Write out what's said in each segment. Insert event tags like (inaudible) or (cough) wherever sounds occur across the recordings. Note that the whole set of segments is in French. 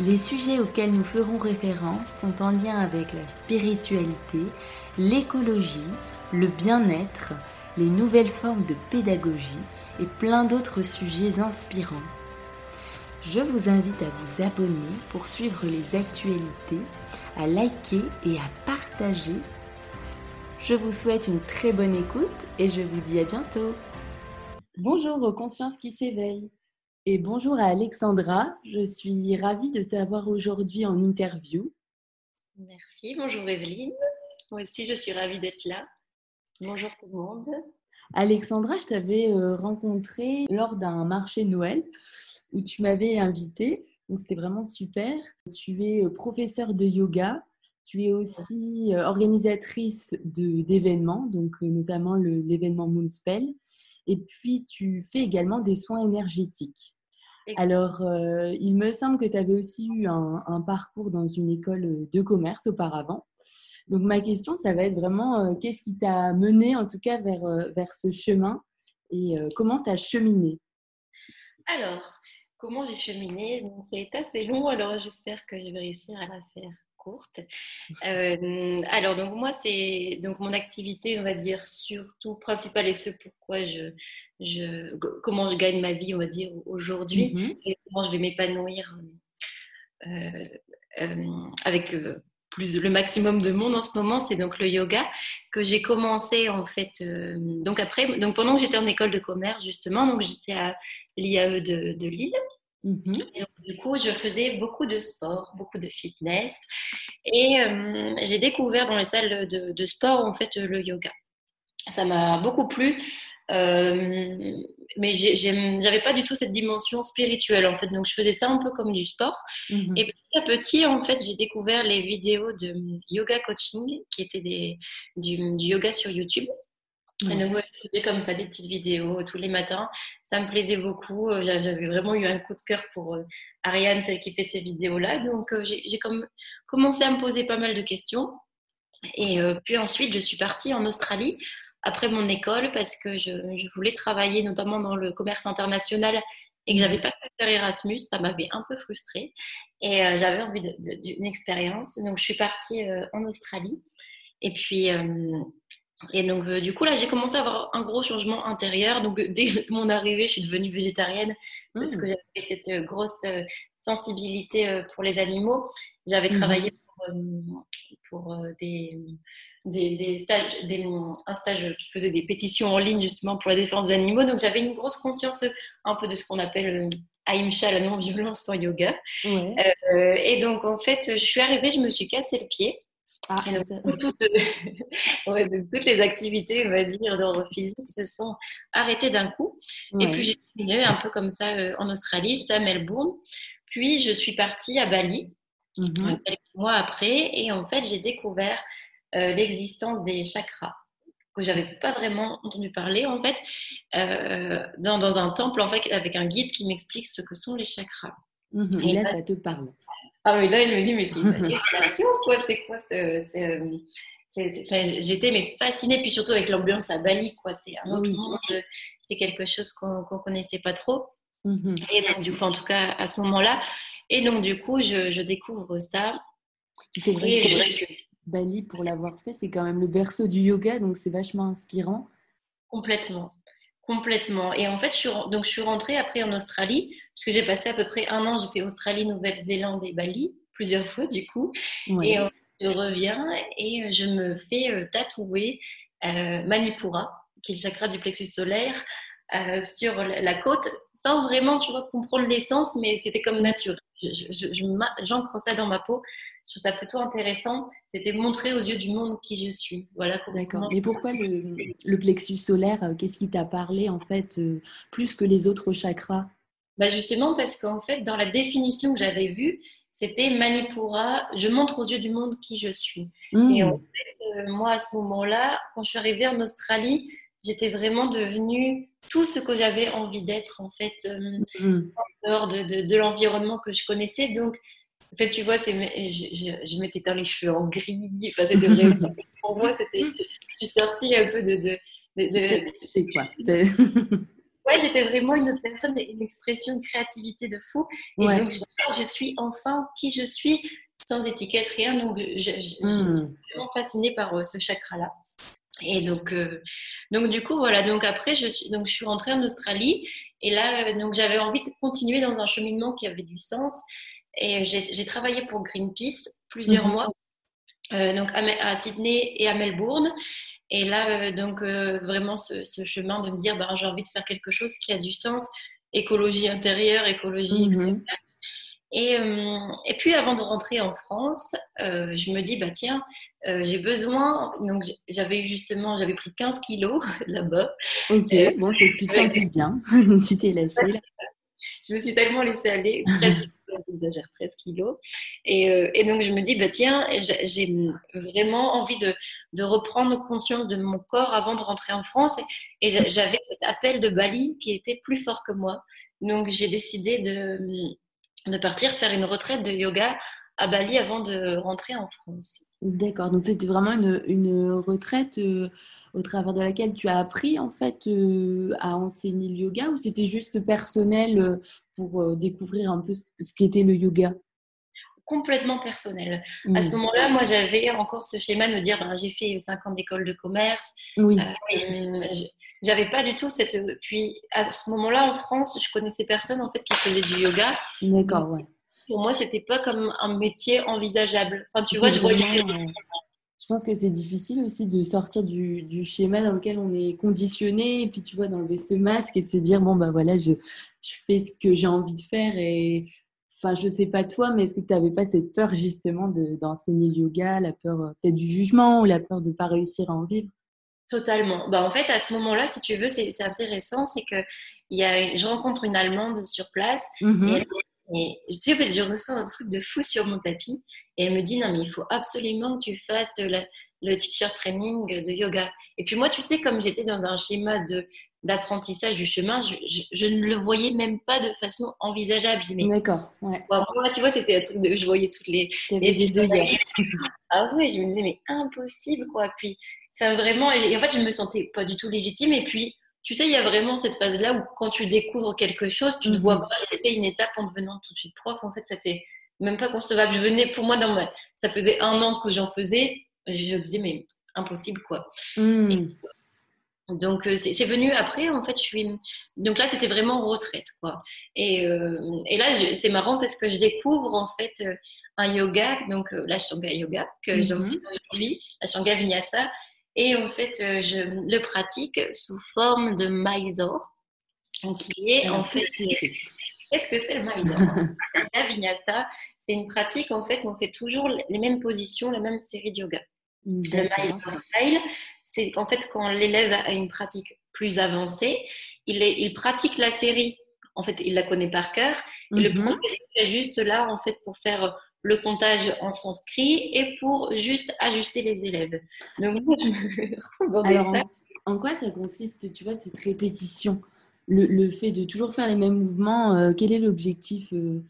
Les sujets auxquels nous ferons référence sont en lien avec la spiritualité, l'écologie, le bien-être, les nouvelles formes de pédagogie et plein d'autres sujets inspirants. Je vous invite à vous abonner pour suivre les actualités, à liker et à partager. Je vous souhaite une très bonne écoute et je vous dis à bientôt. Bonjour aux consciences qui s'éveillent. Et bonjour à Alexandra, je suis ravie de t'avoir aujourd'hui en interview. Merci, bonjour Evelyne. Moi aussi, je suis ravie d'être là. Bonjour tout le monde. Alexandra, je t'avais euh, rencontré lors d'un marché Noël où tu m'avais invité. Donc c'était vraiment super. Tu es euh, professeure de yoga. Tu es aussi euh, organisatrice d'événements, donc notamment l'événement Moonspell. Et puis, tu fais également des soins énergétiques. Alors, euh, il me semble que tu avais aussi eu un, parcours dans une école de commerce auparavant. Donc, ma question, ça va être vraiment euh, qu'est-ce qui t'a mené en tout cas vers, euh, vers ce chemin et comment tu as cheminé? Alors, comment j'ai cheminé? Ça a été assez long, alors j'espère que je vais réussir à la faire courte. Euh, alors, donc moi, c'est donc mon activité, on va dire, surtout principale et ce pourquoi je, je comment je gagne ma vie, on va dire, aujourd'hui, mm-hmm. et comment je vais m'épanouir euh, euh, avec plus le maximum de monde en ce moment, c'est donc le yoga que j'ai commencé en fait. donc après, donc pendant que j'étais en école de commerce justement, donc j'étais à l'IAE de, de Lille. Mhm. du coup, je faisais beaucoup de sport, beaucoup de fitness. Et euh, j'ai découvert dans les salles de, sport, en fait, le yoga. Ça m'a beaucoup plu. Euh, mais j'avais pas du tout cette dimension spirituelle, en fait. Donc, je faisais ça un peu comme du sport. Mhm. Et petit à petit, en fait, j'ai découvert les vidéos de yoga coaching, qui étaient des, du yoga sur YouTube. Et donc, moi, je faisais comme ça des petites vidéos tous les matins. Ça me plaisait beaucoup. Euh, j'avais vraiment eu un coup de cœur pour euh, Ariane, celle qui fait ces vidéos-là. Donc, euh, j'ai comme commencé à me poser pas mal de questions. Et puis ensuite, je suis partie en Australie après mon école parce que je, voulais travailler notamment dans le commerce international et que j'avais pas pu faire Erasmus. Ça m'avait un peu frustrée. Et j'avais envie d'une expérience. Donc, je suis partie en Australie. Et puis, et donc, euh, du coup, là, j'ai commencé à avoir un gros changement intérieur. Donc, dès (laughs) mon arrivée, je suis devenue végétarienne parce que mmh. j'avais cette euh, grosse euh, sensibilité pour les animaux. J'avais mmh travaillé pour, des, des, stages, des, un stage, je faisais des pétitions en ligne justement pour la défense des animaux. Donc, j'avais une grosse conscience un peu de ce qu'on appelle Aïmcha, la non-violence en yoga. et donc, en fait, je suis arrivée, je me suis cassé le pied. Ah, (laughs) toutes, les activités, on va dire, d'ordre physique se sont arrêtées d'un coup. Et puis, j'ai continué un peu comme ça euh, en Australie. J'étais à Melbourne. Puis, je suis partie à Bali, euh, quelques mois après. Et en fait, j'ai découvert euh, l'existence des chakras que j'avais pas vraiment entendu parler en fait dans, dans, un temple en fait avec un guide qui m'explique ce que sont les chakras. Mm-hmm. Et, là, ça te parle. Ah oui, là, je me dis, mais c'est une (laughs) quoi C'est quoi euh, J'étais mais fascinée, puis surtout avec l'ambiance à Bali, quoi. C'est un autre monde, c'est quelque chose qu'on ne connaissait pas trop. Mhm. Et donc, du coup, en tout cas, à ce moment-là. Et donc, du coup, je, je découvre ça. C'est vrai, que Bali, pour l'avoir fait, c'est quand même le berceau du yoga, donc c'est vachement inspirant. Complètement. Complètement. Et en fait, je suis, donc, je suis rentrée après en Australie, parce que j'ai passé à peu près un an, j'ai fait Australie, Nouvelle-Zélande et Bali, plusieurs fois du coup. Et euh, je reviens et euh, je me fais euh, tatouer Manipura, qui est le chakra du plexus solaire, sur la côte, sans vraiment, tu vois, comprendre l'essence, mais c'était comme nature. J'ancre ça dans ma peau. Je trouve ça plutôt intéressant. C'était montrer aux yeux du monde qui je suis. Voilà. D'accord. Mais pourquoi le, plexus solaire euh, Qu'est-ce qui t'a parlé en fait euh, plus que les autres chakras? Bah Justement parce qu'en fait, dans la définition que j'avais vue, c'était Manipura, je montre aux yeux du monde qui je suis. Mmh. Et en fait, euh, moi, à ce moment-là, quand je suis arrivée en Australie, j'étais vraiment devenue tout ce que j'avais envie d'être, en fait, euh, mmh. en dehors de, de, l'environnement que je connaissais. Donc, en fait, tu vois, je, je, je m'étais dans les cheveux en gris. Enfin, vraiment, (laughs) pour moi, c'était, je, suis sortie un peu de. de, de, quoi (laughs) Ouais, j'étais (laughs) vraiment une autre personne, une expression de créativité de fou. Et donc, je, suis enfin qui je suis, sans étiquette, rien. Donc, je, suis hmm. vraiment fascinée par euh, ce chakra-là. Et donc, euh, donc du coup, voilà. Donc après, je suis, donc, je suis rentrée en Australie. Et là, euh, donc, j'avais envie de continuer dans un cheminement qui avait du sens. Et j'ai travaillé pour Greenpeace plusieurs mhm. mois, donc à, Sydney et à Melbourne. Et là, euh, donc, euh, vraiment, ce, chemin de me dire, bah, j'ai envie de faire quelque chose qui a du sens, écologie intérieure, écologie mhm. extérieure. Et, euh, et, puis, avant de rentrer en France, je me dis, bah, tiens, j'ai besoin. Donc, j'avais eu justement, j'avais pris 15 kilos (laughs) là-bas. Ok, bon, tu te sentais bien. (laughs) tu t'es lâchée. Là. (laughs) Je me suis tellement laissée aller, 13 j'exagère 13 kilos. Et, euh, et, donc, je me dis, bah, tiens, j'ai vraiment envie de, de, reprendre conscience de mon corps avant de rentrer en France. Et, j'avais cet appel de Bali qui était plus fort que moi. Donc, j'ai décidé de, de partir faire une retraite de yoga à Bali avant de rentrer en France. D'accord, donc c'était vraiment une, une retraite euh, au travers de laquelle tu as appris en fait euh, à enseigner le yoga ou c'était juste personnel euh, pour euh, découvrir un peu ce, qu'était le yoga? Complètement personnel. À ce mmh. moment-là, moi, j'avais encore ce schéma de me dire, ben, j'ai fait 5 ans d'école de commerce. Oui. j'avais pas du tout cette. Puis, à ce moment-là, en France, je connaissais personne en fait qui faisait du yoga. D'accord, ouais. Pour moi, c'était pas comme un métier envisageable. Enfin, tu vois, je voyais pense que c'est difficile aussi de sortir du, schéma dans lequel on est conditionné et puis tu vois d'enlever ce masque et de se dire bon bah voilà je, je fais ce que j'ai envie de faire et enfin je sais pas toi mais est-ce que tu n'avais pas cette peur justement d'enseigner le yoga la peur euh, peut-être du jugement ou la peur de pas réussir à en vivre? Totalement. Bah, en fait, à ce moment-là, si tu veux, c'est intéressant, c'est que y a, je rencontre une Allemande sur place mmh et, et tu sais, je ressens un truc de fou sur mon tapis. Et elle me dit, non, mais il faut absolument que tu fasses le, teacher training de yoga. Et puis moi, tu sais, comme j'étais dans un schéma de d'apprentissage du chemin, je, ne le voyais même pas de façon envisageable. D'accord. Ouais. moi, tu vois, c'était un truc de. Je voyais toutes les. les ah ouais, je me disais, mais impossible, quoi. Puis, enfin, vraiment, et, en fait, je me sentais pas du tout légitime. Et puis, tu sais, il y a vraiment cette phase-là où quand tu découvres quelque chose, tu ne vois mhm. pas, c'était une étape en devenant tout de suite prof. En fait, c'était même pas concevable. Je venais, pour moi, dans ça faisait un an que j'en faisais. Je me disais, mais impossible, quoi. Hmm. donc, euh, c'est venu après, en fait, je suis. Donc là, c'était vraiment retraite, quoi. Et, euh, et là, c'est marrant parce que je découvre, en fait, euh, un yoga, donc l'Ashtanga Yoga, que mm j'enseigne aujourd'hui, l'Ashtanga Vinyasa. Et en fait, je le pratique sous forme de Mysore, qui est en fait. Qu'est-ce que c'est le Maïda (laughs) La vinyasa, c'est une pratique en fait où on fait toujours les mêmes positions, la même série de yoga. Le Maïda c'est qu'en fait quand l'élève a une pratique plus avancée, il, il pratique la série. En fait, il la connaît par cœur. Et le mhm. professeur est juste là en fait pour faire le comptage en sanskrit et pour juste ajuster les élèves. Donc moi, je me retrouve dans Alors, des en quoi ça consiste, tu vois, cette répétition? Le, fait de toujours faire les mêmes mouvements, euh, quel est l'objectif euh,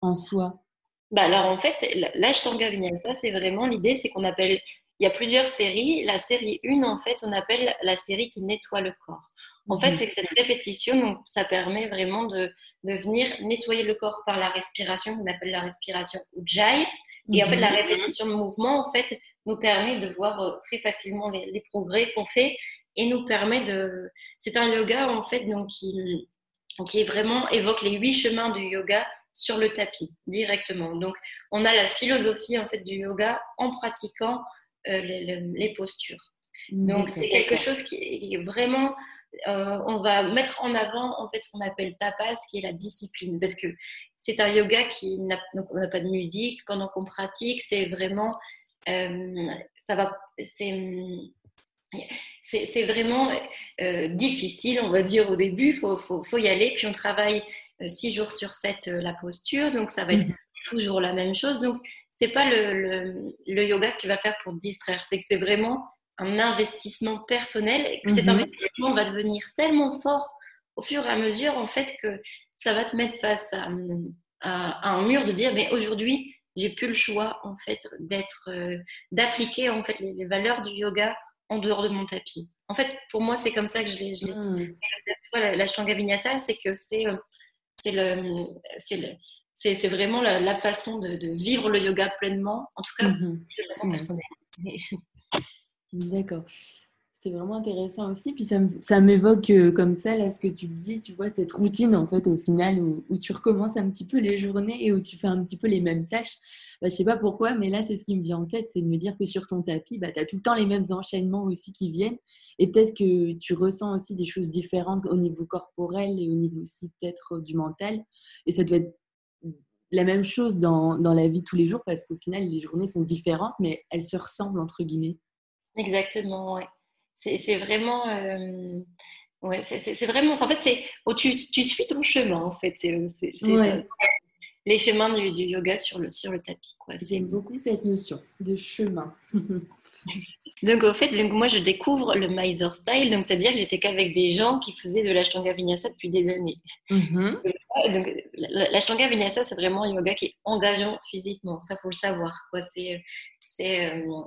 en soi? Bah alors en fait, l'Ashtanga Vinyasa, c'est vraiment l'idée, c'est qu'on appelle, il y a plusieurs séries. La série 1, en fait, on appelle la série qui nettoie le corps. En fait, mhm. c'est que cette répétition, donc, ça permet vraiment de, de, venir nettoyer le corps par la respiration, qu'on appelle la respiration Ujjayi. Et en fait, la mhm. répétition de mouvement, en fait, nous permet de voir euh, très facilement les, les progrès qu'on fait et nous permet de. C'est un yoga en fait donc qui, qui vraiment évoque les huit chemins du yoga sur le tapis directement. Donc on a la philosophie en fait du yoga en pratiquant euh, les, postures. Donc c'est quelque chose qui est vraiment euh, on va mettre en avant en fait ce qu'on appelle tapas, qui est la discipline, parce que c'est un yoga qui n'a pas de musique pendant qu'on pratique, c'est vraiment euh, ça va, c'est c'est vraiment euh, difficile, on va dire, au début. Il faut, faut, faut, y aller. Puis on travaille 6 jours sur 7 la posture, donc ça va être mhm. toujours la même chose. Donc, c'est pas le, le, yoga que tu vas faire pour te distraire, c'est que c'est vraiment un investissement personnel et que cet mhm. investissement va devenir tellement fort au fur et à mesure, en fait, que ça va te mettre face à, à, un mur de dire, mais aujourd'hui, j'ai plus le choix, en fait, d'être, euh, d'appliquer, en fait, les, valeurs du yoga en dehors de mon tapis. En fait, pour moi, c'est comme ça que je l'ai. La, la Vinyasa, c'est que c'est, euh, c'est le, c'est c'est, vraiment la, façon de, vivre le yoga pleinement, en tout cas mmh de façon personnelle. (laughs) D'accord. C'est vraiment intéressant aussi. Puis ça, m'évoque euh, comme ça, là, ce que tu dis, tu vois, cette routine, en fait, au final, où, tu recommences un petit peu les journées et où tu fais un petit peu les mêmes tâches. Bah, je sais pas pourquoi, mais là, c'est ce qui me vient en tête, c'est de me dire que sur ton tapis, bah, tu as tout le temps les mêmes enchaînements aussi qui viennent. Et peut-être que tu ressens aussi des choses différentes au niveau corporel et au niveau aussi peut-être du mental. Et ça doit être la même chose dans, dans la vie tous les jours parce qu'au final, les journées sont différentes, mais elles se ressemblent, entre guillemets. Exactement, ouais c'est vraiment. Euh, ouais, c'est vraiment. En fait, c'est oh, tu, tu, suis ton chemin, en fait. C'est les chemins du, du, yoga sur le, sur le tapis. J'aime beaucoup cette notion de chemin. (laughs) donc, au fait, donc, moi, je découvre le Mysore Style. Donc, c'est-à-dire que j'étais qu'avec des gens qui faisaient de l'Ashtanga Vinyasa depuis des années. Mm-hmm. Donc, l'Ashtanga Vinyasa, c'est vraiment un yoga qui est engageant physiquement. Ça, faut le savoir. C'est euh,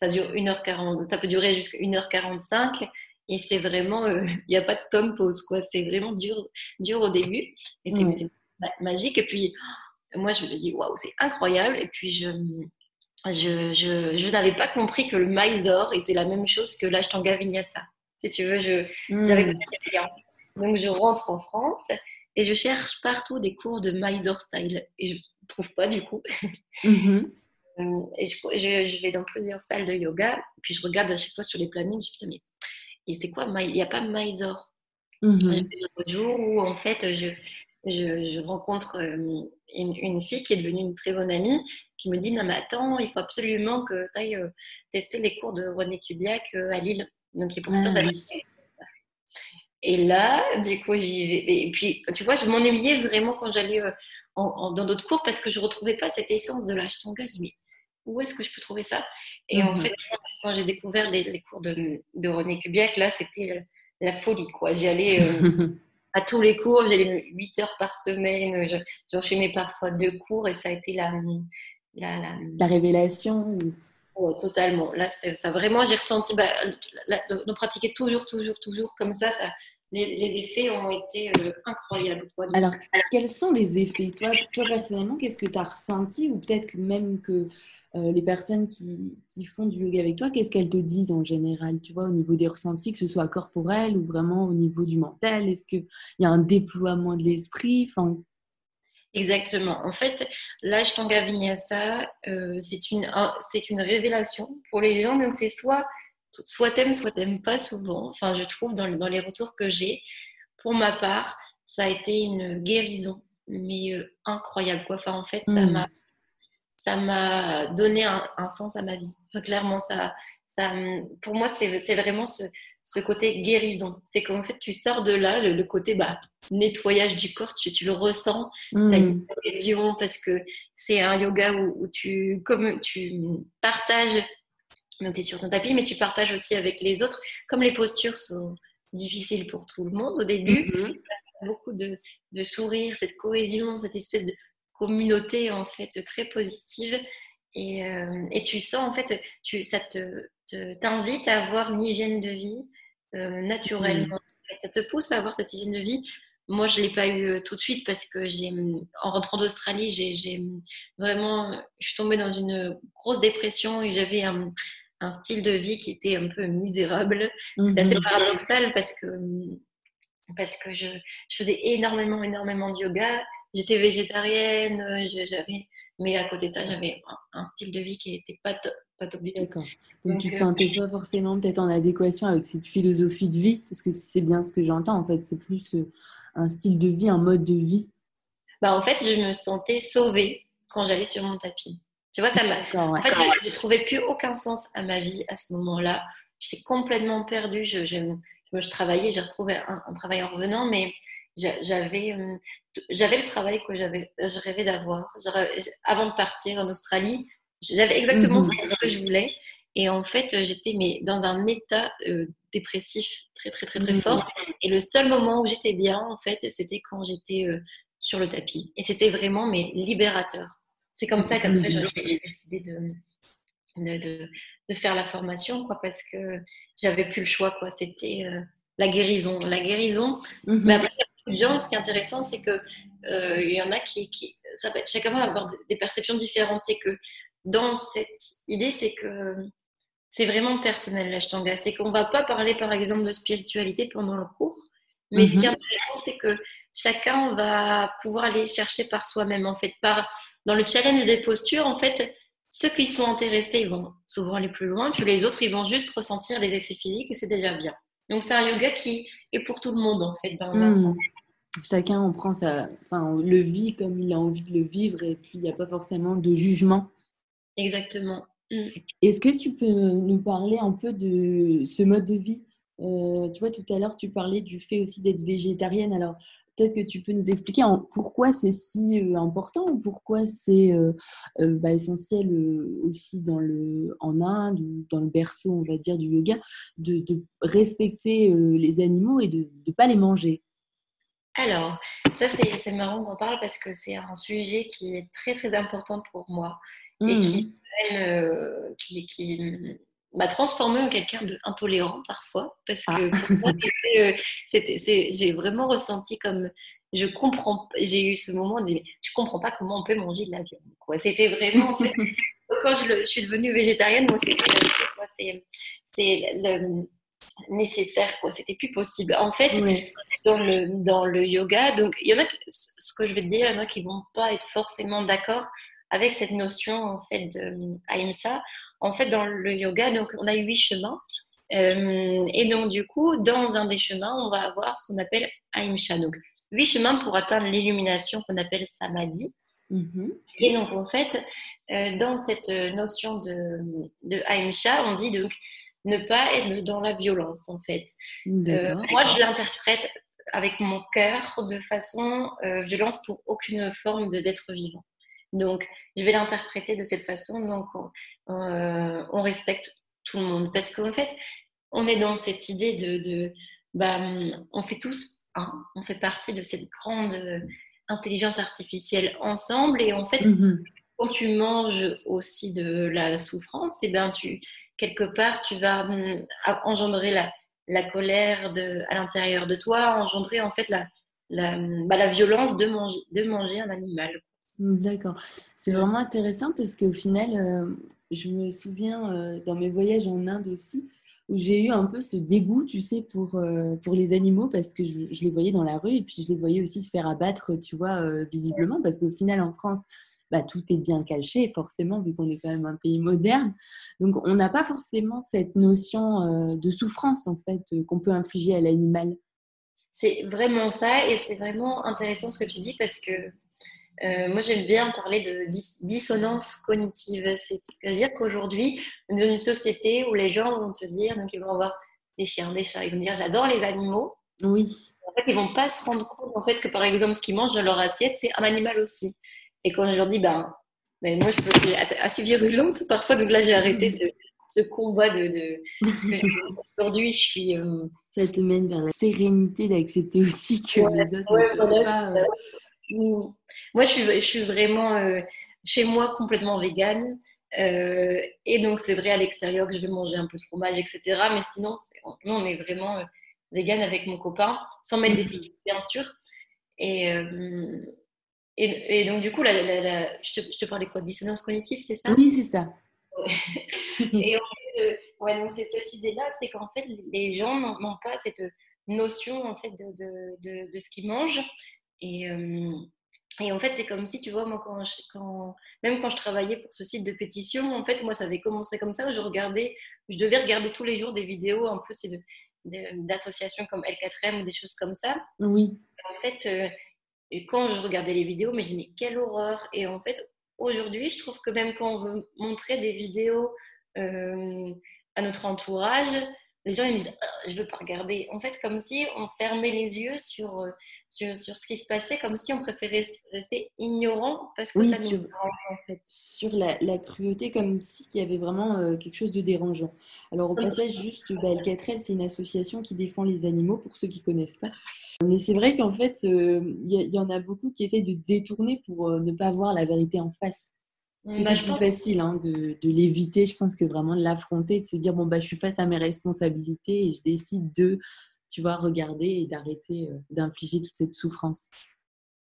ça dure 1h40, ça peut durer jusqu'à 1h45 et c'est vraiment, euh, (laughs) il n'y a pas de temps pause, quoi. C'est vraiment dur, dur au début et c'est magique. Et puis, moi, je me dis, waouh, c'est incroyable. Et puis, je, je, je, n'avais pas compris que le Mysore était la même chose que l'Ashtanga Vinyasa. Si tu veux, je hmm. pas Donc, je rentre en France et je cherche partout des cours de Mysore Style et je ne trouve pas du coup. Mm-hmm. Euh, et je, vais dans plusieurs salles de yoga, puis je regarde à chaque fois sur les plannings, je me dis, putain, mais et c'est quoi Il n'y a pas Mysore? Mm -hmm. Un jour où, en fait, je, je, rencontre euh, une, fille qui est devenue une très bonne amie, qui me dit, non, mais attends, il faut absolument que tu ailles euh, tester les cours de René Kubiak à Lille, donc qui est professeur ah, Et là, du coup, j'y vais. Et puis, tu vois, je m'ennuyais vraiment quand j'allais dans d'autres cours parce que je ne retrouvais pas cette essence de l'ashtanga. Je dis, mais où est-ce que je peux trouver ça Et en mhm. fait, quand j'ai découvert les, cours de, René Kubiak, là, c'était la folie, quoi. J'y allais euh, (laughs) à tous les cours, j'allais 8 heures par semaine, j'enchaînais parfois deux cours et ça a été la... La, la... révélation totalement. Là, ça vraiment, j'ai ressenti bah, de, pratiquer toujours, toujours, toujours comme ça, ça les, effets ont été euh, incroyables. Alors, quels sont les effets? Toi, toi, personnellement, qu'est-ce que tu as ressenti? Ou peut-être que même que euh, les personnes qui, qui, font du yoga avec toi, qu'est-ce qu'elles te disent en général, tu vois, au niveau des ressentis, que ce soit corporel ou vraiment au niveau du mental? Est-ce qu'il y a un déploiement de l'esprit? Enfin... Exactement. En fait, l'Ashtanga Vinyasa, euh, c'est une, c'est une révélation pour les gens. Donc, c'est soit, soit t'aimes, soit t'aimes pas souvent. Enfin, je trouve dans, dans les retours que j'ai, pour ma part, ça a été une guérison, mais euh, incroyable. Quoi. Enfin, en fait, ça hmm. m'a ça m'a donné un, sens à ma vie. clairement, ça, ça, pour moi, c'est vraiment ce, ce, côté guérison. C'est qu'en fait, tu sors de là, le, côté bah, nettoyage du corps, tu, tu le ressens, tu as une guérison parce que c'est un yoga où, tu, comme tu partages, donc tu es sur ton tapis, mais tu partages aussi avec les autres. Comme les postures sont difficiles pour tout le monde au début, mm-hmm. beaucoup de, de sourires, cette cohésion, cette espèce de communauté en fait très positive et, euh, et tu sens en fait tu, ça te, t'invite à avoir une hygiène de vie euh, naturellement. Mmh. Ça te pousse à avoir cette hygiène de vie. Moi, je l'ai pas eu euh, tout de suite parce que j'ai, en rentrant d'Australie, j'ai, vraiment, je suis tombée dans une grosse dépression et j'avais un, un style de vie qui était un peu misérable. C'était assez mmh. paradoxal parce que parce que je, je, faisais énormément, énormément de yoga j'étais végétarienne, euh, j'avais, mais à côté de ça, j'avais un, style de vie qui n'était pas top, pas top du D'accord. Donc, tu ne te euh, sentais pas forcément peut-être en adéquation avec cette philosophie de vie, parce que c'est bien ce que j'entends en fait, c'est plus euh, un style de vie, un mode de vie. Bah, en fait, je me sentais sauvée quand j'allais sur mon tapis. Tu vois, ça m'a. En fait, je ne trouvais plus aucun sens à ma vie à ce moment-là. J'étais complètement perdue. Je, je, je, travaillais, j'ai retrouvé un, un, travail en revenant, mais j'avais j'avais le travail que j'avais je rêvais d'avoir. Avant de partir en Australie j'avais exactement mhm. ce que je voulais. Et en fait j'étais mais dans un état dépressif très très très très mhm. fort. Et le seul moment où j'étais bien en fait c'était quand j'étais sur le tapis. Et c'était vraiment mais libérateur. C'est comme ça qu'après mhm. j'ai décidé de de, de, faire la formation quoi parce que j'avais plus le choix quoi. C'était la guérison. La guérison mais après ce qui est intéressant, c'est que euh, il y en a qui, qui ça peut, chacun va avoir des perceptions différentes. C'est que dans cette idée, c'est que c'est vraiment personnel l'ashtanga. C'est qu'on va pas parler, par exemple, de spiritualité pendant le cours, mais ce qui est mhm. intéressant, c'est que chacun va pouvoir aller chercher par soi-même. En fait, par dans le challenge des postures, en fait, ceux qui sont intéressés, vont souvent aller plus loin, puis les autres, ils vont juste ressentir les effets physiques et c'est déjà bien. Donc c'est un yoga qui est pour tout le monde en fait dans mmh. Chacun on prend sa, enfin, le vit comme il a envie de le vivre et puis il n'y a pas forcément de jugement. Exactement. Mmh. Est-ce que tu peux nous parler un peu de ce mode de vie? Euh, Tu vois, tout à l'heure, tu parlais du fait aussi d'être végétarienne. Alors, peut-être que tu peux nous expliquer pourquoi c'est si euh, important ou pourquoi c'est euh, bah, essentiel aussi dans le, en Inde ou dans le berceau, on va dire, du yoga, de, respecter les animaux et de ne pas les manger? Alors, ça c'est marrant qu'on parle parce que c'est un sujet qui est très très important pour moi et qui, mmh. qui m'a transformée en quelqu'un d'intolérant parfois, parce que ah. (laughs) euh, j'ai vraiment ressenti comme je comprends, j'ai eu ce moment de je comprends pas comment on peut manger de la viande. C'était vraiment, (laughs) quand je, suis devenue végétarienne, moi c'était c'est nécessaire, quoi. C'était plus possible. En fait, dans, le, dans le yoga, donc il y en a, ce que je vais te dire, il y en a qui vont pas être forcément d'accord avec cette notion en fait de ahimsa en fait, dans le yoga, donc, on a huit chemins. Euh, et donc, du coup, dans un des chemins, on va avoir ce qu'on appelle Ahimsa. Donc, huit chemins pour atteindre l'illumination qu'on appelle Samadhi. Mm-hmm. Et donc, en fait, euh, dans cette notion de, de on dit donc ne pas être dans la violence, en fait. Euh, moi, je l'interprète avec mon cœur de façon violence pour aucune forme d'être vivant. Donc, je vais l'interpréter de cette façon. Donc, euh, on, respecte tout le monde. Parce qu'en fait, on est dans cette idée de, bah, on fait tous, hein, on fait partie de cette grande euh, intelligence artificielle ensemble. Et en fait, mm-hmm. Quand tu manges aussi de la souffrance, et eh ben tu, quelque part, tu vas mm, engendrer la, la colère de, à l'intérieur de toi, engendrer en fait la, la, bah, la violence de manger, de manger un animal. D'accord. C'est vraiment intéressant parce qu'au final, euh, je me souviens euh, dans mes voyages en Inde aussi, où j'ai eu un peu ce dégoût, tu sais, pour, euh, pour les animaux parce que je, les voyais dans la rue et puis je les voyais aussi se faire abattre, tu vois, visiblement parce qu'au final, en France, bah, tout est bien caché, forcément, vu qu'on est quand même un pays moderne. Donc, on n'a pas forcément cette notion de souffrance, en fait, qu'on peut infliger à l'animal. C'est vraiment ça et c'est vraiment intéressant ce que tu dis parce que euh, moi, j'aime bien parler de dissonance cognitive. C'est-à-dire qu'aujourd'hui, on est dans une société où les gens vont te dire, donc ils vont avoir des chiens, des chats, ils vont dire j'adore les animaux. Oui. En fait, ils vont pas se rendre compte en fait que par exemple, ce qu'ils mangent dans leur assiette, c'est un animal aussi. Et quand je leur dis, ben, moi, je peux être assez virulente parfois, donc là, j'ai arrêté ce, combat de. de... (laughs) Aujourd'hui, je suis. Euh, Ça te mène vers la sérénité d'accepter aussi que les autres. Ouais, voilà, pas, moi, je suis, je suis vraiment euh, chez moi complètement végane. Euh, et donc, c'est vrai à l'extérieur que je vais manger un peu de fromage, etc. Mais sinon, nous, on est vraiment euh, végane avec mon copain, sans mettre (laughs) d'étiquette, bien sûr. Et, et, donc, du coup, la, je, te, je, te, parlais quoi? Dissonance cognitive, c'est ça? Oui, c'est ça. (laughs) et en fait, ouais, donc c'est cette idée-là, c'est qu'en fait, les gens n'ont pas cette notion en fait de, de, de, de ce qu'ils mangent et, et en fait, c'est comme si, tu vois, moi, quand, quand, même quand je travaillais pour ce site de pétition, en fait, moi, ça avait commencé comme ça. Je regardais, je devais regarder tous les jours des vidéos un peu d'associations comme L4M ou des choses comme ça. Oui. En fait, quand je regardais les vidéos, mais je mais quelle horreur Et en fait, aujourd'hui, je trouve que même quand on veut montrer des vidéos à notre entourage, les gens ils me disent ah, je veux pas regarder. En fait, comme si on fermait les yeux sur, euh, sur, sur, ce qui se passait, comme si on préférait rester ignorant parce que ça nous sur, en fait. Sur la, la cruauté, comme si il y avait vraiment euh, quelque chose de dérangeant. Alors, au passage, juste, bah, Alcatrel, c'est une association qui défend les animaux, pour ceux qui connaissent pas. Mais c'est vrai qu'en fait, euh, il y, y, en a beaucoup qui essayent de détourner pour ne pas voir la vérité en face. C'est bah, plus facile hein, de, de l'éviter, je pense, que vraiment de l'affronter, de se dire bon, bah, je suis face à mes responsabilités et je décide de, tu vois, regarder et d'arrêter euh, d'infliger toute cette souffrance.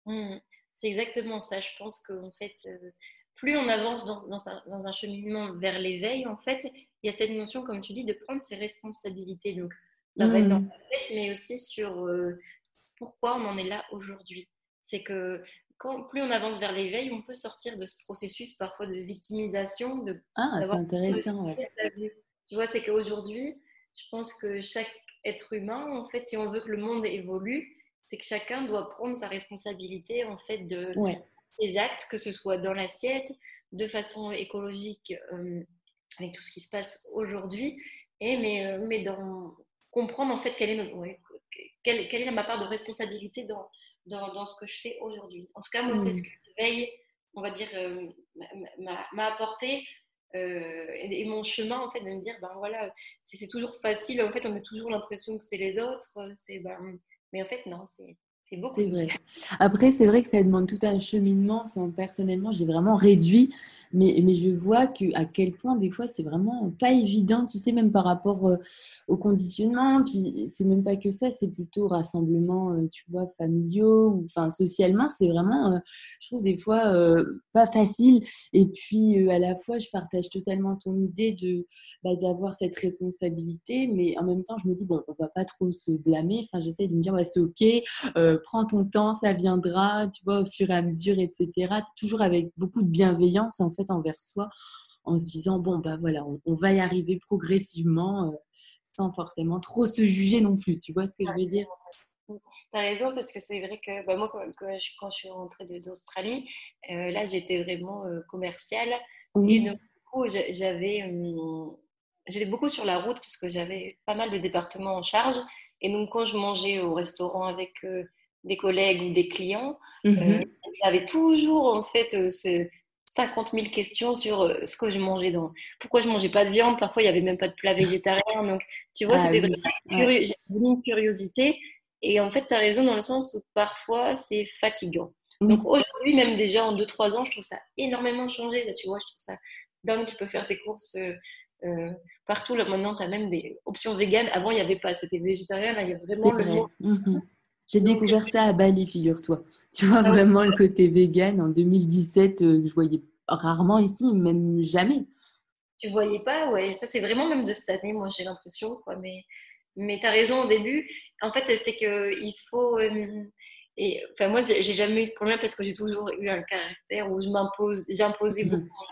Mmh. C'est exactement ça. Je pense qu'en fait, euh, plus on avance dans, dans, dans, un cheminement vers l'éveil, en fait, il y a cette notion, comme tu dis, de prendre ses responsabilités. Donc, ça va être dans mmh. la tête, mais aussi sur euh, pourquoi on en est là aujourd'hui. C'est que plus on avance vers l'éveil, on peut sortir de ce processus parfois de victimisation. De, ah, c'est intéressant. Tu vois, c'est qu'aujourd'hui, je pense que chaque être humain, en fait, si on veut que le monde évolue, c'est que chacun doit prendre sa responsabilité, en fait, de ses actes, que ce soit dans l'assiette, de façon écologique, euh, avec tout ce qui se passe aujourd'hui, et mais, euh, mais dans comprendre, en fait, quelle est, quelle, quelle est ma part de responsabilité dans dans, ce que je fais aujourd'hui. En tout cas, moi, c'est ce mm. que l'éveil, on va dire, euh, m'a apporté. Euh, et, mon chemin, en fait, de me dire, ben voilà, c'est toujours facile. En fait, on a toujours l'impression que c'est les autres. C'est, ben, mais en fait, non, c'est c'est vrai. Après, c'est vrai que ça demande tout un cheminement. Enfin, personnellement, j'ai vraiment réduit, mais, mais je vois que, à quel point, des fois, c'est vraiment pas évident, tu sais, même par rapport euh, au conditionnement. Puis, c'est même pas que ça, c'est plutôt rassemblement, euh, tu vois, familiaux, ou, enfin, socialement, c'est vraiment, euh, je trouve, des fois, pas facile. Et puis, à la fois, je partage totalement ton idée de bah, d'avoir cette responsabilité, mais en même temps, je me dis, bon, on va pas trop se blâmer. Enfin, j'essaie de me dire, ouais, c'est OK prends ton temps, ça viendra, tu vois, au fur et à mesure, etc. Toujours avec beaucoup de bienveillance, en fait, envers soi, en se disant, bon, bah voilà, on, va y arriver progressivement, euh, sans forcément trop se juger non plus. Tu vois ce que je veux dire? Tu as raison, parce que c'est vrai que bah, moi, quand, je, suis rentrée d'Australie, euh, là, j'étais vraiment euh, commerciale. Et donc, du coup, j'avais, hum, j'étais beaucoup sur la route, puisque j'avais pas mal de départements en charge. Et donc, quand je mangeais au restaurant avec des collègues ou des clients, euh, mhm. il y avait toujours en fait 50 euh, 000 questions sur euh, ce que je mangeais. Dans... Pourquoi je mangeais pas de viande Parfois, il n'y avait même pas de plat végétarien. Donc, tu vois, ah c'était une curiosité. Et en fait, tu as raison dans le sens où parfois, c'est fatigant. Donc aujourd'hui, même déjà en 2-3 ans, je trouve ça énormément changé. Là, tu vois, je trouve ça dingue. Tu peux faire tes courses partout. Là, maintenant, tu as même des options véganes. Avant, il n'y avait pas. C'était végétarien. Là, il y a vraiment le mot. J'ai découvert ça à Bali, figure-toi. (laughs) Tu vois vraiment le côté vegan en 2017, euh, je voyais rarement ici, même jamais. Tu voyais pas, ouais. Ça, c'est vraiment même de cette année, moi, j'ai l'impression, quoi. Mais, mais tu as raison au début. En fait, c'est qu'il faut. Euh, et, enfin, moi, j'ai jamais eu ce problème parce que j'ai toujours eu un caractère où je m'impose, j'imposais mmh. beaucoup.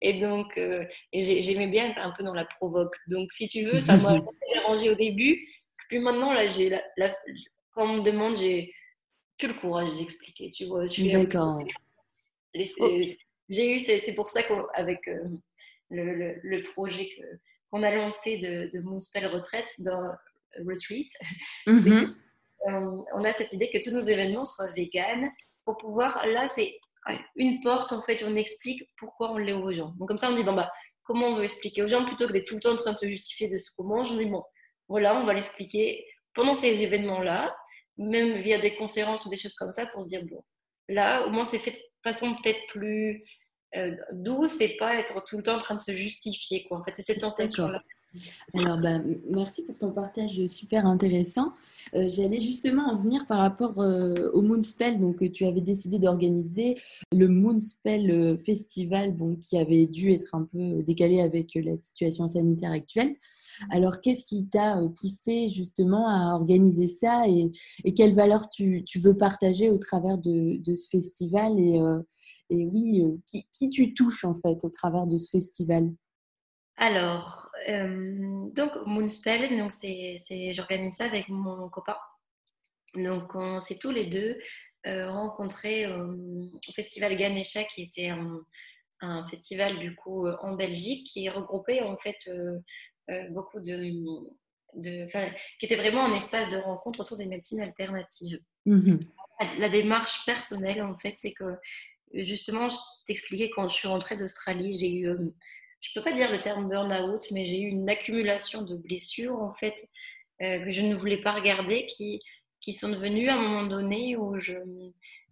Et donc, euh, j'aimais bien être un peu dans la provoque. Donc, si tu veux, ça m'a (laughs) dérangé au début. Puis maintenant, là, j'ai la, quand on me demande, j'ai plus le courage d'expliquer, tu vois. D'accord. J'ai eu, c'est pour ça qu'avec euh, le, le, projet qu'on a lancé de, de Moonspell Retraite dans Retreat, (laughs) mm-hmm. euh, on a cette idée que tous nos événements soient véganes pour pouvoir, là, c'est une porte, en fait, on explique pourquoi on l'est aux gens. Donc, comme ça, on dit, bon, bah, comment on veut expliquer aux gens plutôt que d'être tout le temps en train de se justifier de ce qu'on mange. On dit, bon, voilà, on va l'expliquer pendant ces événements-là même via des conférences ou des choses comme ça, pour se dire, bon, là, au moins, c'est fait de façon peut-être plus euh, douce et pas être tout le temps en train de se justifier. Quoi. En fait, c'est cette sensation-là. Alors, bah, merci pour ton partage super intéressant. Euh, j'allais justement en venir par rapport euh, au Moonspell. Donc, tu avais décidé d'organiser le Moonspell Festival, qui avait dû être un peu décalé avec la situation sanitaire actuelle. Alors, qu'est-ce qui t'a euh, poussé justement à organiser ça et, quelles valeurs tu, veux partager au travers de, ce festival et, euh, oui, euh, qui, tu touches en fait au travers de ce festival? Alors, donc Moonspell, donc j'organise ça avec mon copain. Donc, on s'est tous les deux rencontrés au festival Ganesha qui était un, un festival du coup en Belgique qui regroupait en fait beaucoup de, de qui était vraiment un espace de rencontre autour des médecines alternatives. Mmh la démarche personnelle, en fait, c'est que justement, je t'expliquais quand je suis rentrée d'Australie, j'ai eu, je peux pas dire le terme burn-out, mais j'ai eu une accumulation de blessures, en fait, que je ne voulais pas regarder, qui, qui sont devenues à un moment donné où je,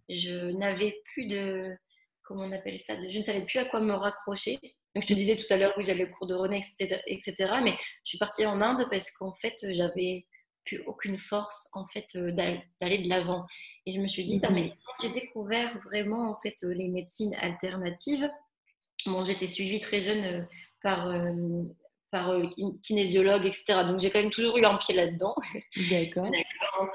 je n'avais plus de, comment on appelle ça, je ne savais plus à quoi me raccrocher. Donc, je te disais tout à l'heure que j'allais au cours de René, etc., etc. Mais je suis partie en Inde parce qu'en fait, j'avais plus aucune force en fait euh, d'aller de l'avant. Et je me suis dit, mais j'ai découvert vraiment en fait euh, les médecines alternatives. Bon, j'étais suivie très jeune euh, par par kinésiologue, etc. Donc j'ai quand même toujours eu un pied là-dedans. (laughs) D'accord.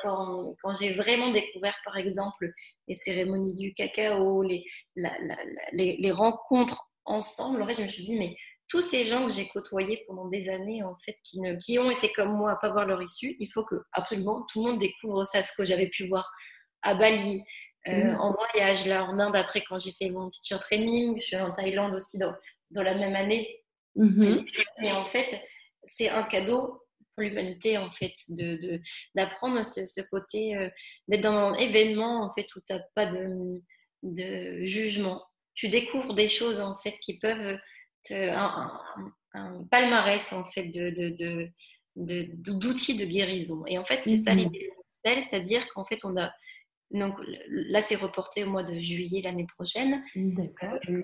Quand, quand j'ai vraiment découvert, par exemple, les cérémonies du cacao, les, les, les, rencontres ensemble, en fait, je me suis dit, mais tous ces gens que j'ai côtoyés pendant des années, en fait, qui, ne, qui ont été comme moi à pas voir leur issue, il faut que absolument tout le monde découvre ça, ce que j'avais pu voir à Bali, euh, en voyage là en Inde. Après, quand j'ai fait mon teacher training, je suis en Thaïlande aussi dans, dans la même année. Mm-hmm. Et en fait, c'est un cadeau pour l'humanité en fait de d'apprendre ce, ce, côté euh, d'être dans un événement en fait où tu n'as pas de, de jugement tu découvres des choses en fait qui peuvent te, un, palmarès en fait de, de, d'outils de, guérison. Et en fait, c'est ça mhm. l'idée de c'est-à-dire qu'en fait, on a donc là, c'est reporté au mois de juillet l'année prochaine. D'accord. Euh,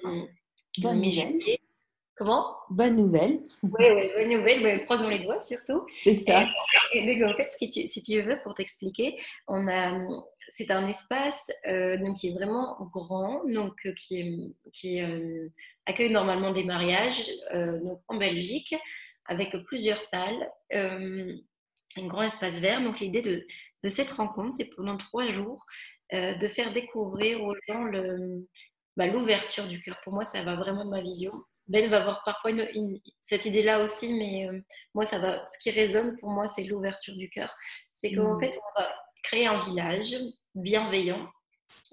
juillet Comment? Bonne nouvelle. Oui, bonne nouvelle. croisons les doigts surtout. C'est ça. Et, en fait, si tu veux, pour t'expliquer, on a, c'est un espace euh, donc, qui est vraiment grand, donc euh, qui, qui euh, accueille normalement des mariages donc, en Belgique avec plusieurs salles, un grand espace vert. Donc l'idée de, de cette rencontre, c'est pendant trois jours de faire découvrir aux gens le, bah, l'ouverture du cœur. Pour moi, ça va vraiment de ma vision. Ben va avoir parfois une, cette idée-là aussi, mais euh, moi, ça va. Ce qui résonne pour moi, c'est l'ouverture du cœur. C'est qu'en mmh. fait, on va créer un village bienveillant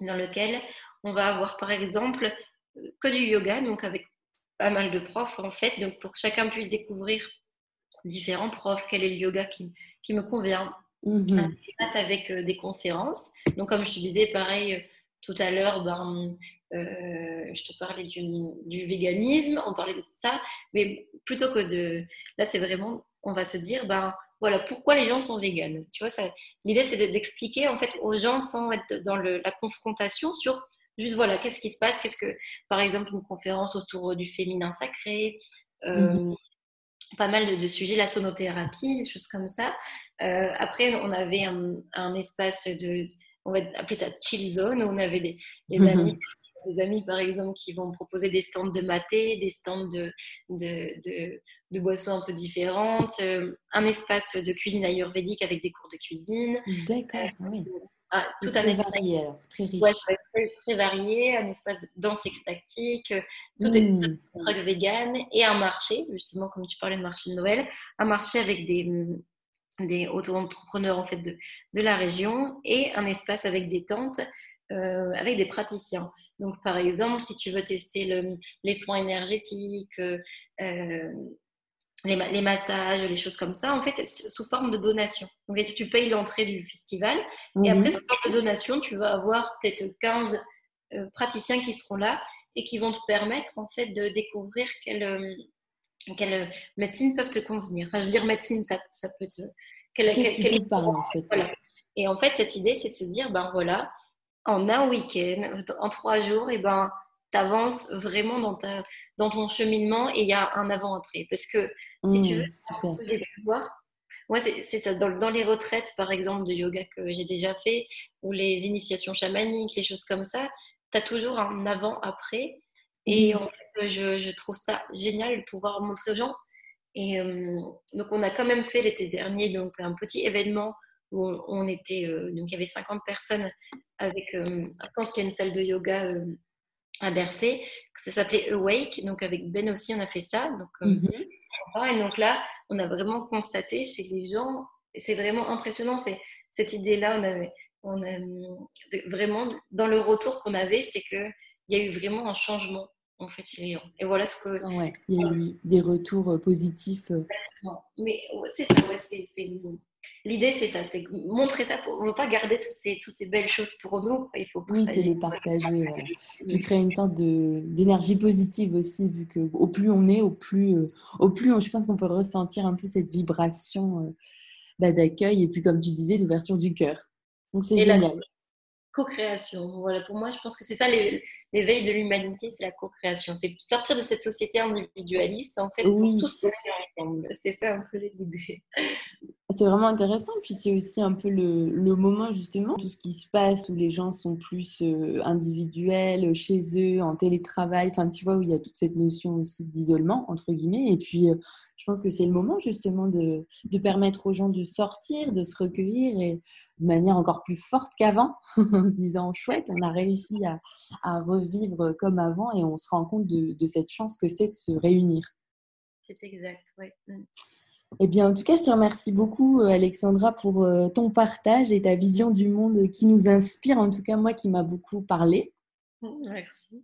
dans lequel on va avoir, par exemple, que du yoga, donc avec pas mal de profs, en fait, donc pour que chacun puisse découvrir différents profs, quel est le yoga qui, qui me convient. Mmh. avec euh, des conférences. Donc, comme je te disais, pareil, euh, tout à l'heure, ben, euh, je te parlais du, du, véganisme, on parlait de ça, mais plutôt que de... Là, c'est vraiment, on va se dire, ben voilà, pourquoi les gens sont véganes? Tu vois, l'idée, c'est d'expliquer en fait aux gens sans être dans le, la confrontation sur juste voilà, qu'est-ce qui se passe, qu'est-ce que, par exemple, une conférence autour du féminin sacré. Euh, mhm. Pas mal de, sujets, la sonothérapie, des choses comme ça. Euh, après, on avait un, un, espace de, on va appeler ça chill zone, où on avait des, des mhm. amis des amis, par exemple, qui vont proposer des stands de maté, des stands de, de, de, boissons un peu différentes, euh, un espace de cuisine ayurvédique avec des cours de cuisine. D'accord, euh, oui. Ah, tout un espace varié, très riche. très, varié, un espace de danse extactique, tout est mmh. un truc vegan et un marché, justement, comme tu parlais de marché de Noël, un marché avec des des auto-entrepreneurs en fait de, de, la région et un espace avec des tentes euh, avec des praticiens. Donc, par exemple, si tu veux tester le, les soins énergétiques, euh, les, les, massages, les choses comme ça, en fait, sous forme de donation. Donc, tu payes l'entrée du festival et après, sous forme de donation, tu vas avoir peut-être 15 euh, praticiens qui seront là et qui vont te permettre, en fait, de découvrir quelle, quelle médecine peuvent te convenir? Enfin, je veux dire, médecine, ça, ça peut te. Quelle, quelle, parle, en fait? Voilà. Et en fait, cette idée, c'est de se dire, ben voilà, en un week-end, en trois jours, et ben, tu avances vraiment dans, ta, dans ton cheminement et il y a un avant-après. Parce que si tu mmh, veux, voir, moi, c'est ça. Dans, dans, les retraites, par exemple, de yoga que j'ai déjà fait, ou les initiations chamaniques, les choses comme ça, tu as toujours un avant-après. Et en fait, je, je, trouve ça génial de pouvoir montrer aux gens. Et euh, donc, on a quand même fait l'été dernier donc, un petit événement où on, était, euh, donc il y avait 50 personnes avec, euh, pense qu'il y a une salle de yoga euh, à Bercé, ça s'appelait Awake, donc avec Ben aussi on a fait ça. Donc, mhm. Et donc là, on a vraiment constaté chez les gens, c'est vraiment impressionnant, c'est cette idée-là, on avait, on a, vraiment dans le retour qu'on avait, c'est qu'il y a eu vraiment un changement en fait chez les gens. Et voilà ce que. Ouais, il y a eu des retours positifs. Mais c'est ça, ouais, c'est L'idée, c'est ça, c'est montrer ça. Pour... On ne veut pas garder toutes ces, toutes ces belles choses pour nous. Il faut partager. Oui, c'est les partager. Tu crées une sorte d'énergie positive aussi, vu que au plus on est, au plus, euh, au plus je pense qu'on peut ressentir un peu cette vibration euh, bah, d'accueil et puis, comme tu disais, d'ouverture du cœur. Donc, c'est génial co-création. Voilà, pour moi, je pense que c'est ça l'éveil de l'humanité, c'est la co-création. C'est sortir de cette société individualiste, en fait, oui. pour tous ensemble. C'est ça un peu l'idée. C'est vraiment intéressant, puis c'est aussi un peu le, moment justement, tout ce qui se passe où les gens sont plus euh, individuels, chez eux, en télétravail, enfin tu vois, où il y a toute cette notion aussi d'isolement, entre guillemets, et puis euh, je pense que c'est le moment justement de, permettre aux gens de sortir, de se recueillir, et de manière encore plus forte qu'avant, (laughs) en se disant, chouette, on a réussi à, à, revivre comme avant, et on se rend compte de, de cette chance que c'est de se réunir. C'est exact, oui. Eh bien, en tout cas, je te remercie beaucoup, euh, Alexandra, pour euh, ton partage et ta vision du monde qui nous inspire, en tout cas, moi, qui m'a beaucoup parlé. Merci.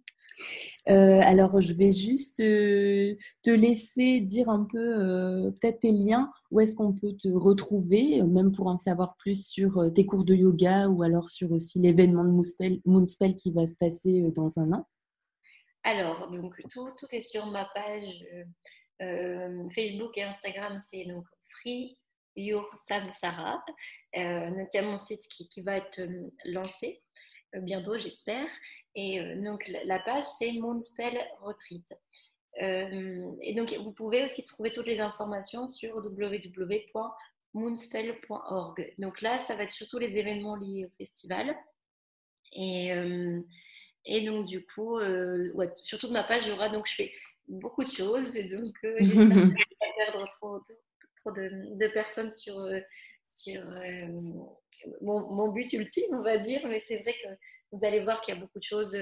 Euh, alors, je vais juste te laisser dire un peu peut-être tes liens, où est-ce qu'on peut te retrouver, même pour en savoir plus sur tes cours de yoga ou alors sur aussi l'événement de Moonspell, Moonspell, qui va se passer dans un an. Alors, donc tout, tout est sur ma page euh, Facebook et Instagram, c'est donc Free Your Samsara. Euh, donc il y a mon site qui, va être euh, lancé bientôt, j'espère. Et donc la page, c'est Moonspell Retreat. et donc vous pouvez aussi trouver toutes les informations sur www.moonspell.org. Donc là, ça va être surtout les événements liés au festival. Et, donc du coup, surtout de ma page, il y aura donc je fais beaucoup de choses. Donc, euh, (laughs) j'espère ne pas perdre trop, trop, de, personnes sur, euh, sur euh, mon, mon, but ultime, on va dire. Mais c'est vrai que vous allez voir qu'il y a beaucoup de choses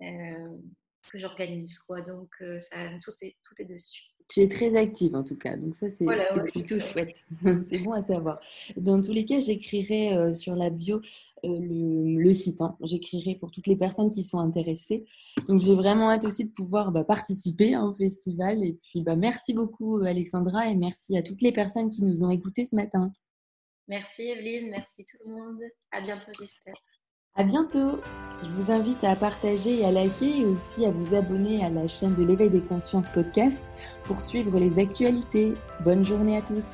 que j'organise. Quoi. Donc, ça, tout, est, tout est dessus. Tu es très active en tout cas, donc ça c'est plutôt chouette. (laughs) c'est bon à savoir. Dans tous les cas, j'écrirai sur la bio euh, le, site. Hein. J'écrirai pour toutes les personnes qui sont intéressées. Donc j'ai vraiment hâte aussi de pouvoir bah, participer hein, au festival. Et puis bah, merci beaucoup Alexandra et merci à toutes les personnes qui nous ont écoutés ce matin. Merci Evelyne, merci tout le monde. À bientôt j'espère. À bientôt. Je vous invite à partager et à liker et aussi à vous abonner à la chaîne de l'éveil des consciences podcast pour suivre les actualités. Bonne journée à tous.